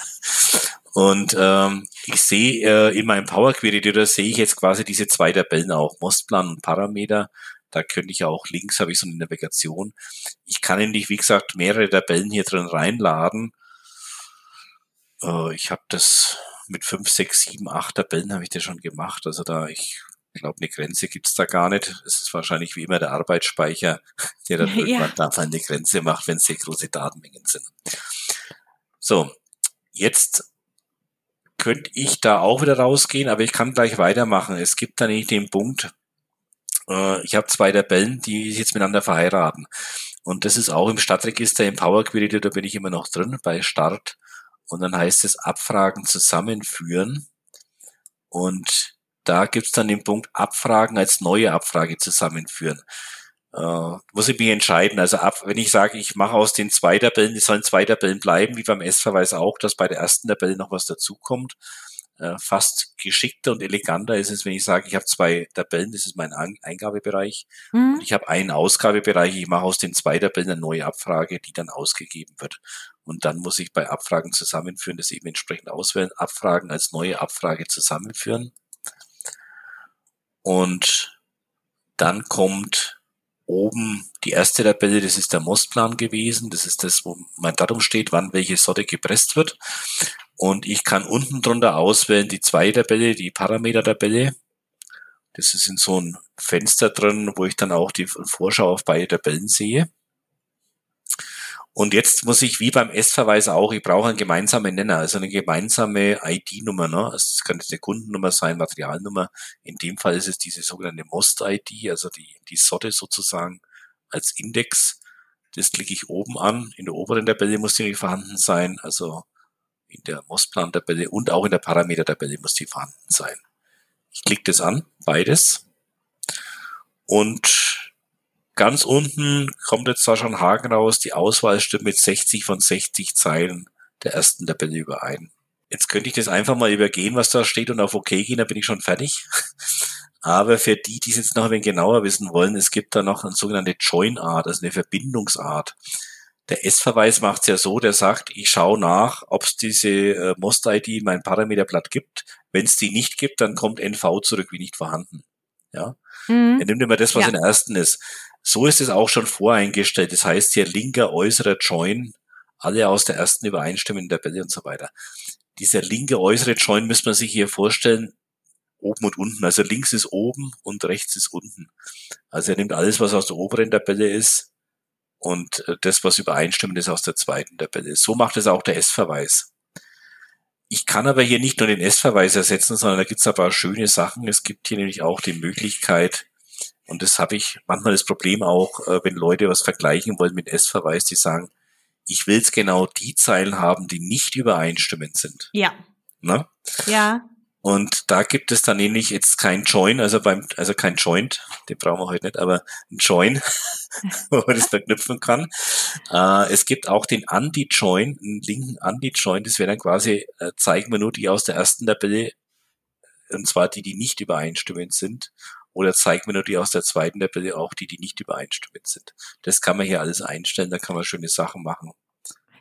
Und ähm, ich sehe äh, in meinem Power Query Editor sehe ich jetzt quasi diese zwei Tabellen auch, Mostplan und Parameter. Da könnte ich auch links habe ich so eine Navigation. Ich kann nämlich, wie gesagt, mehrere Tabellen hier drin reinladen. Äh, ich habe das mit fünf, sechs, sieben, acht Tabellen habe ich das schon gemacht. Also da ich glaube, eine Grenze gibt's da gar nicht. Es ist wahrscheinlich wie immer der Arbeitsspeicher, der dann irgendwann ja. da eine Grenze macht, wenn es sehr große Datenmengen sind. So, jetzt könnte ich da auch wieder rausgehen, aber ich kann gleich weitermachen. Es gibt da nicht den Punkt, äh, ich habe zwei Tabellen, die sich jetzt miteinander verheiraten. Und das ist auch im Stadtregister, im Power Query, da bin ich immer noch drin, bei Start. Und dann heißt es Abfragen zusammenführen. Und da gibt's dann den Punkt Abfragen als neue Abfrage zusammenführen äh, muss ich mich entscheiden. Also ab, wenn ich sage, ich mache aus den zwei Tabellen, die sollen zwei Tabellen bleiben, wie beim S-Verweis auch, dass bei der ersten Tabelle noch was dazukommt. Äh, fast geschickter und eleganter ist es, wenn ich sage, ich habe zwei Tabellen, das ist mein Eingabebereich, mhm. und ich habe einen Ausgabebereich, ich mache aus den zwei Tabellen eine neue Abfrage, die dann ausgegeben wird. Und dann muss ich bei Abfragen zusammenführen, das eben entsprechend auswählen, Abfragen als neue Abfrage zusammenführen. Und dann kommt oben die erste Tabelle, das ist der Mostplan gewesen. Das ist das, wo mein Datum steht, wann welche Sorte gepresst wird. Und ich kann unten drunter auswählen die zweite Tabelle, die Parameter-Tabelle. Das ist in so ein Fenster drin, wo ich dann auch die Vorschau auf beide Tabellen sehe. Und jetzt muss ich wie beim S-Verweis auch, ich brauche einen gemeinsamen Nenner, also eine gemeinsame ID-Nummer. Ne? Es kann eine Kundennummer sein, Materialnummer. In dem Fall ist es diese sogenannte MOST-ID, also die, die Sorte sozusagen als Index. Das klicke ich oben an. In der oberen Tabelle muss die vorhanden sein, also in der MOST-Plan-Tabelle und auch in der Parameter-Tabelle muss die vorhanden sein. Ich klicke das an, beides. Und Ganz unten kommt jetzt zwar schon Haken raus, die Auswahl stimmt mit 60 von 60 Zeilen der ersten Tabelle überein. Jetzt könnte ich das einfach mal übergehen, was da steht und auf OK gehen, dann bin ich schon fertig. Aber für die, die es jetzt noch ein wenig genauer wissen wollen, es gibt da noch eine sogenannte Join-Art, also eine Verbindungsart. Der S-Verweis macht es ja so, der sagt, ich schaue nach, ob es diese äh, Most-ID in mein Parameterblatt gibt. Wenn es die nicht gibt, dann kommt NV zurück wie nicht vorhanden. Ja. Mhm. Er nimmt immer das, was ja. in der ersten ist. So ist es auch schon voreingestellt. Das heißt hier linker, äußerer Join, alle aus der ersten übereinstimmen in der Tabelle und so weiter. Dieser linke, äußere Join müsste man sich hier vorstellen, oben und unten. Also links ist oben und rechts ist unten. Also er nimmt alles, was aus der oberen Tabelle ist und äh, das, was übereinstimmt ist aus der zweiten Tabelle. So macht es auch der S-Verweis. Ich kann aber hier nicht nur den S-Verweis ersetzen, sondern da gibt es ein paar schöne Sachen. Es gibt hier nämlich auch die Möglichkeit, und das habe ich manchmal das Problem auch, äh, wenn Leute was vergleichen wollen mit S-Verweis, die sagen, ich will jetzt genau die Zeilen haben, die nicht übereinstimmend sind. Ja. Ne? Ja. Und da gibt es dann nämlich jetzt kein Join, also beim, also kein Joint, den brauchen wir heute nicht, aber ein Join, wo man das verknüpfen kann. Äh, es gibt auch den Anti-Join, einen linken Anti-Join, das wäre dann quasi, äh, zeigen wir nur die aus der ersten Tabelle, und zwar die, die nicht übereinstimmend sind. Oder zeigt mir nur die aus der zweiten Tabelle auch die, die nicht übereinstimmend sind. Das kann man hier alles einstellen, da kann man schöne Sachen machen.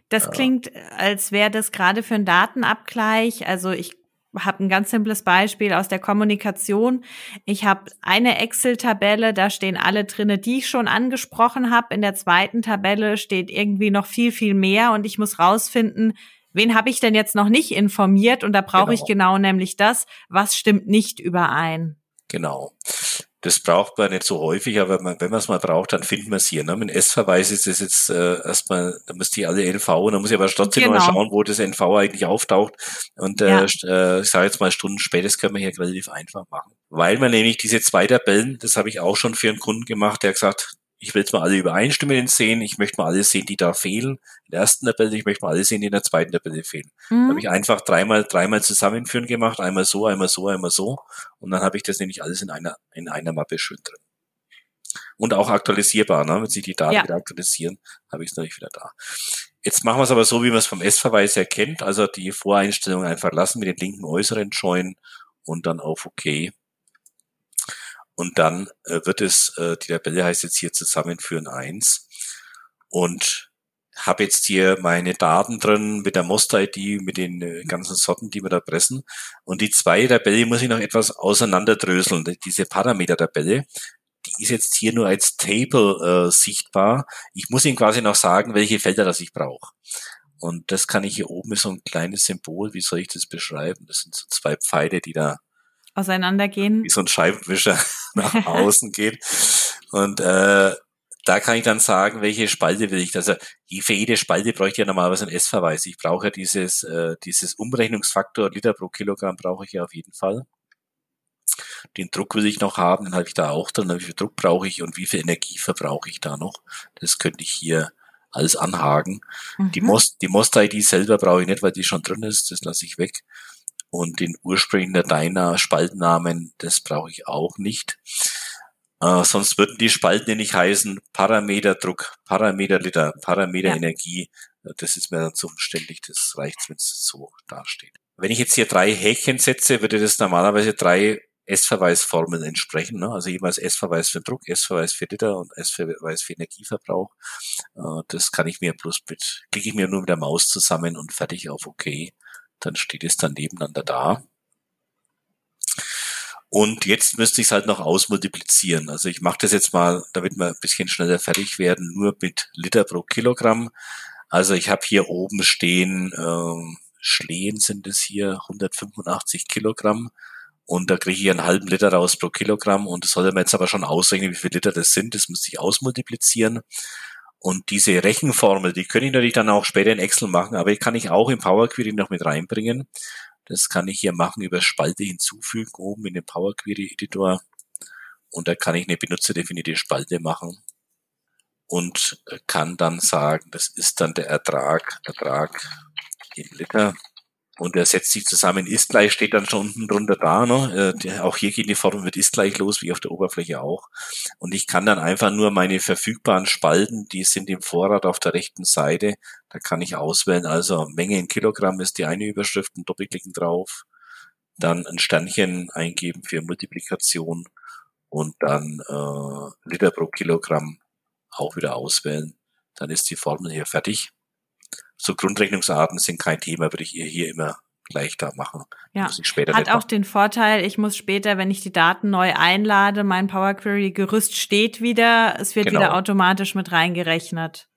Das klingt, als wäre das gerade für einen Datenabgleich. Also ich habe ein ganz simples Beispiel aus der Kommunikation. Ich habe eine Excel-Tabelle, da stehen alle drinne, die ich schon angesprochen habe. In der zweiten Tabelle steht irgendwie noch viel, viel mehr und ich muss rausfinden, wen habe ich denn jetzt noch nicht informiert? Und da brauche genau. ich genau nämlich das, was stimmt nicht überein. Genau. Das braucht man nicht so häufig, aber man, wenn man es mal braucht, dann findet man es hier. Ne? Mit S-Verweis ist es jetzt äh, erstmal, da muss die alle NV, und dann muss ich aber trotzdem genau. mal schauen, wo das NV eigentlich auftaucht. Und äh, ja. äh, ich sage jetzt mal Stunden später, das können wir hier relativ einfach machen. Weil man nämlich diese zwei Tabellen, das habe ich auch schon für einen Kunden gemacht, der hat gesagt, ich will jetzt mal alle übereinstimmend sehen, ich möchte mal alle sehen, die da fehlen. In der ersten Tabelle, ich möchte mal alle sehen, die in der zweiten Tabelle fehlen. Mhm. Da habe ich einfach dreimal, dreimal zusammenführen gemacht, einmal so, einmal so, einmal so. Und dann habe ich das nämlich alles in einer, in einer Mappe schön drin. Und auch aktualisierbar, ne? wenn sich die Daten ja. wieder aktualisieren, habe ich es natürlich wieder da. Jetzt machen wir es aber so, wie man es vom S-Verweis erkennt, also die Voreinstellungen einfach lassen mit den linken äußeren Join und dann auf OK. Und dann äh, wird es, äh, die Tabelle heißt jetzt hier zusammenführen eins und habe jetzt hier meine Daten drin mit der Most-ID, mit den äh, ganzen Sorten, die wir da pressen. Und die zwei Tabelle muss ich noch etwas auseinanderdröseln. Diese Parameter-Tabelle, die ist jetzt hier nur als Table äh, sichtbar. Ich muss Ihnen quasi noch sagen, welche Felder das ich brauche. Und das kann ich hier oben ist so ein kleines Symbol. Wie soll ich das beschreiben? Das sind so zwei Pfeile, die da auseinandergehen. Wie so ein Scheibenwischer nach außen geht. Und äh, da kann ich dann sagen, welche Spalte will ich. Also für jede Spalte bräuchte ich ja normalerweise einen S-Verweis. Ich brauche ja dieses, äh, dieses Umrechnungsfaktor Liter pro Kilogramm brauche ich ja auf jeden Fall. Den Druck will ich noch haben, den habe ich da auch drin. Wie viel Druck brauche ich und wie viel Energie verbrauche ich da noch? Das könnte ich hier alles anhaken. Mhm. Die Most, die Most-ID selber brauche ich nicht, weil die schon drin ist. Das lasse ich weg. Und den ursprünglichen Dateinamen, Spaltnamen, das brauche ich auch nicht. Äh, sonst würden die Spalten ja nicht heißen Parameter Druck, Parameter Liter, Parameter ja. Energie. Das ist mir dann zu umständlich. Das reicht, wenn es so dasteht. Wenn ich jetzt hier drei Häkchen setze, würde das normalerweise drei S-Verweisformeln entsprechen. Ne? Also jeweils S-Verweis für Druck, S-Verweis für Liter und S-Verweis für Energieverbrauch. Äh, das kann ich mir bloß mit, klicke ich mir nur mit der Maus zusammen und fertig auf OK. Dann steht es dann nebeneinander da. Und jetzt müsste ich es halt noch ausmultiplizieren. Also ich mache das jetzt mal, damit wir ein bisschen schneller fertig werden, nur mit Liter pro Kilogramm. Also ich habe hier oben stehen, äh, Schlehen sind es hier, 185 Kilogramm. Und da kriege ich einen halben Liter raus pro Kilogramm. Und das sollte man jetzt aber schon ausrechnen, wie viele Liter das sind. Das muss ich ausmultiplizieren. Und diese Rechenformel, die könnte ich natürlich dann auch später in Excel machen, aber die kann ich auch im Power Query noch mit reinbringen. Das kann ich hier machen über Spalte hinzufügen oben in den Power Query Editor. Und da kann ich eine benutzerdefinierte Spalte machen und kann dann sagen, das ist dann der Ertrag, Ertrag in Liter und er setzt sich zusammen, ist gleich, steht dann schon unten drunter da. Ne? Äh, auch hier geht die Form mit ist gleich los, wie auf der Oberfläche auch. Und ich kann dann einfach nur meine verfügbaren Spalten, die sind im Vorrat auf der rechten Seite, da kann ich auswählen, also Menge in Kilogramm ist die eine Überschrift, ein Doppelklicken drauf, dann ein Sternchen eingeben für Multiplikation und dann äh, Liter pro Kilogramm auch wieder auswählen. Dann ist die Formel hier fertig so Grundrechnungsarten sind kein Thema, würde ich ihr hier immer gleich da machen. Ja, hat auch den Vorteil, ich muss später, wenn ich die Daten neu einlade, mein Power Query Gerüst steht wieder, es wird genau. wieder automatisch mit reingerechnet.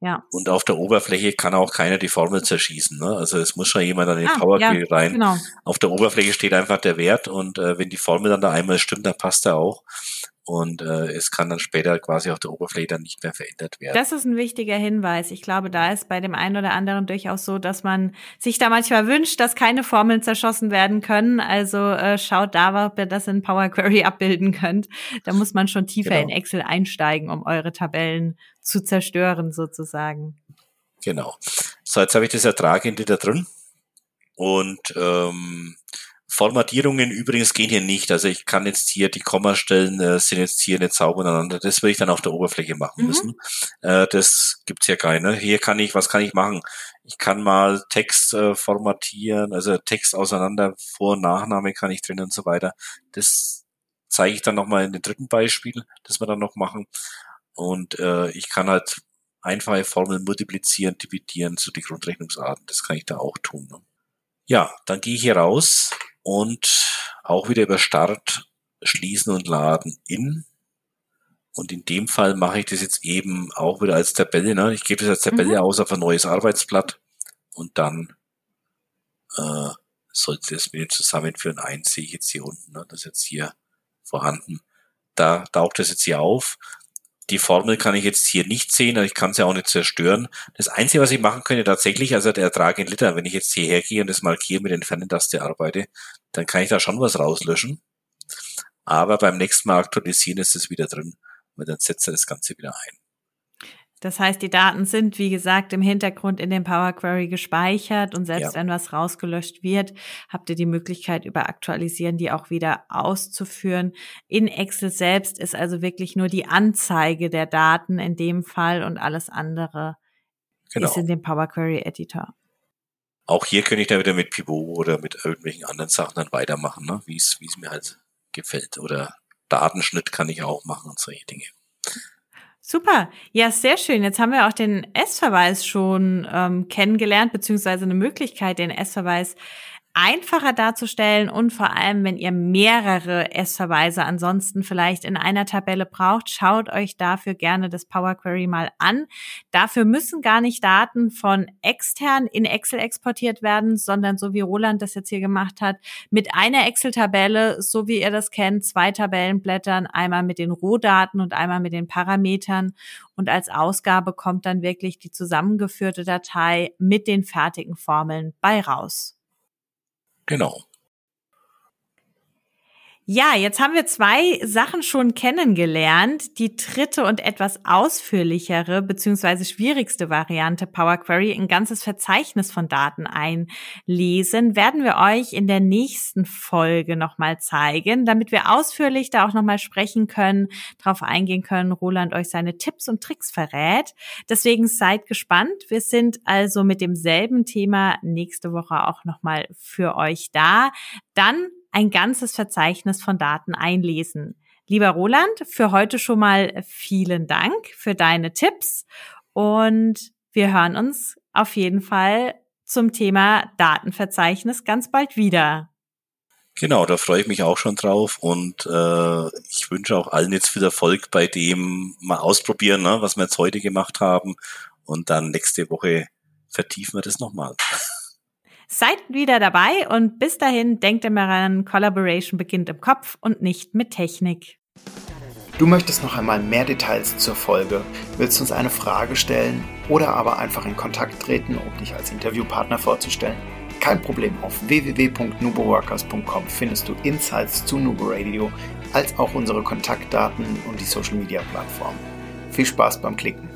Ja. Und auf der Oberfläche kann auch keiner die Formel zerschießen. Ne? Also es muss schon jemand an den ah, Power Query ja, rein. Genau. Auf der Oberfläche steht einfach der Wert und äh, wenn die Formel dann da einmal stimmt, dann passt er auch und äh, es kann dann später quasi auf der Oberfläche dann nicht mehr verändert werden. Das ist ein wichtiger Hinweis. Ich glaube, da ist bei dem einen oder anderen durchaus so, dass man sich da manchmal wünscht, dass keine Formeln zerschossen werden können. Also äh, schaut da, ob ihr das in Power Query abbilden könnt. Da muss man schon tiefer genau. in Excel einsteigen, um eure Tabellen zu zerstören sozusagen. Genau. So, jetzt habe ich das Ertrag in da drin und ähm, Formatierungen übrigens gehen hier nicht. Also ich kann jetzt hier die Kommastellen äh, sind jetzt hier nicht sauber aneinander. Das will ich dann auf der Oberfläche machen mhm. müssen. Äh, das gibt's ja keine. Hier kann ich, was kann ich machen? Ich kann mal Text äh, formatieren, also Text auseinander, Vor- und Nachname kann ich drin und so weiter. Das zeige ich dann nochmal in dem dritten Beispiel, das wir dann noch machen. Und äh, ich kann halt einfache Formeln multiplizieren, dividieren, so die Grundrechnungsarten. Das kann ich da auch tun. Ne? Ja, dann gehe ich hier raus und auch wieder über Start, Schließen und Laden in. Und in dem Fall mache ich das jetzt eben auch wieder als Tabelle. Ne? Ich gebe das als Tabelle mhm. aus auf ein neues Arbeitsblatt und dann äh, sollte das mit dem Zusammenführen eins sehe ich jetzt hier unten. Ne? Das ist jetzt hier vorhanden. Da taucht das jetzt hier auf. Die Formel kann ich jetzt hier nicht sehen, ich kann sie auch nicht zerstören. Das Einzige, was ich machen könnte tatsächlich, also der Ertrag in Liter, wenn ich jetzt hierher gehe und das markiere mit den Fernentaste arbeite, dann kann ich da schon was rauslöschen. Aber beim nächsten Mal aktualisieren ist es wieder drin. und dann setzt er das Ganze wieder ein. Das heißt, die Daten sind, wie gesagt, im Hintergrund in dem Power Query gespeichert und selbst ja. wenn was rausgelöscht wird, habt ihr die Möglichkeit, über Aktualisieren die auch wieder auszuführen. In Excel selbst ist also wirklich nur die Anzeige der Daten in dem Fall und alles andere genau. ist in dem Power Query Editor. Auch hier könnte ich da wieder mit Pivot oder mit irgendwelchen anderen Sachen dann weitermachen, ne? wie es mir halt gefällt. Oder Datenschnitt kann ich auch machen und solche Dinge. Super, ja, sehr schön. Jetzt haben wir auch den S-Verweis schon ähm, kennengelernt, beziehungsweise eine Möglichkeit, den S-Verweis einfacher darzustellen und vor allem, wenn ihr mehrere S-Verweise ansonsten vielleicht in einer Tabelle braucht, schaut euch dafür gerne das Power Query mal an. Dafür müssen gar nicht Daten von extern in Excel exportiert werden, sondern so wie Roland das jetzt hier gemacht hat, mit einer Excel-Tabelle, so wie ihr das kennt, zwei Tabellenblättern, einmal mit den Rohdaten und einmal mit den Parametern und als Ausgabe kommt dann wirklich die zusammengeführte Datei mit den fertigen Formeln bei raus. Genau. Ja, jetzt haben wir zwei Sachen schon kennengelernt. Die dritte und etwas ausführlichere beziehungsweise schwierigste Variante Power Query, ein ganzes Verzeichnis von Daten einlesen, werden wir euch in der nächsten Folge nochmal zeigen, damit wir ausführlich da auch nochmal sprechen können, darauf eingehen können, Roland euch seine Tipps und Tricks verrät. Deswegen seid gespannt. Wir sind also mit demselben Thema nächste Woche auch nochmal für euch da. Dann ein ganzes Verzeichnis von Daten einlesen. Lieber Roland, für heute schon mal vielen Dank für deine Tipps und wir hören uns auf jeden Fall zum Thema Datenverzeichnis ganz bald wieder. Genau, da freue ich mich auch schon drauf und äh, ich wünsche auch allen jetzt viel Erfolg bei dem mal ausprobieren, ne, was wir jetzt heute gemacht haben und dann nächste Woche vertiefen wir das nochmal. Seid wieder dabei und bis dahin denkt immer an, Collaboration beginnt im Kopf und nicht mit Technik. Du möchtest noch einmal mehr Details zur Folge, willst uns eine Frage stellen oder aber einfach in Kontakt treten, um dich als Interviewpartner vorzustellen? Kein Problem, auf www.nuboworkers.com findest du Insights zu Nubo Radio, als auch unsere Kontaktdaten und die Social Media Plattform. Viel Spaß beim Klicken!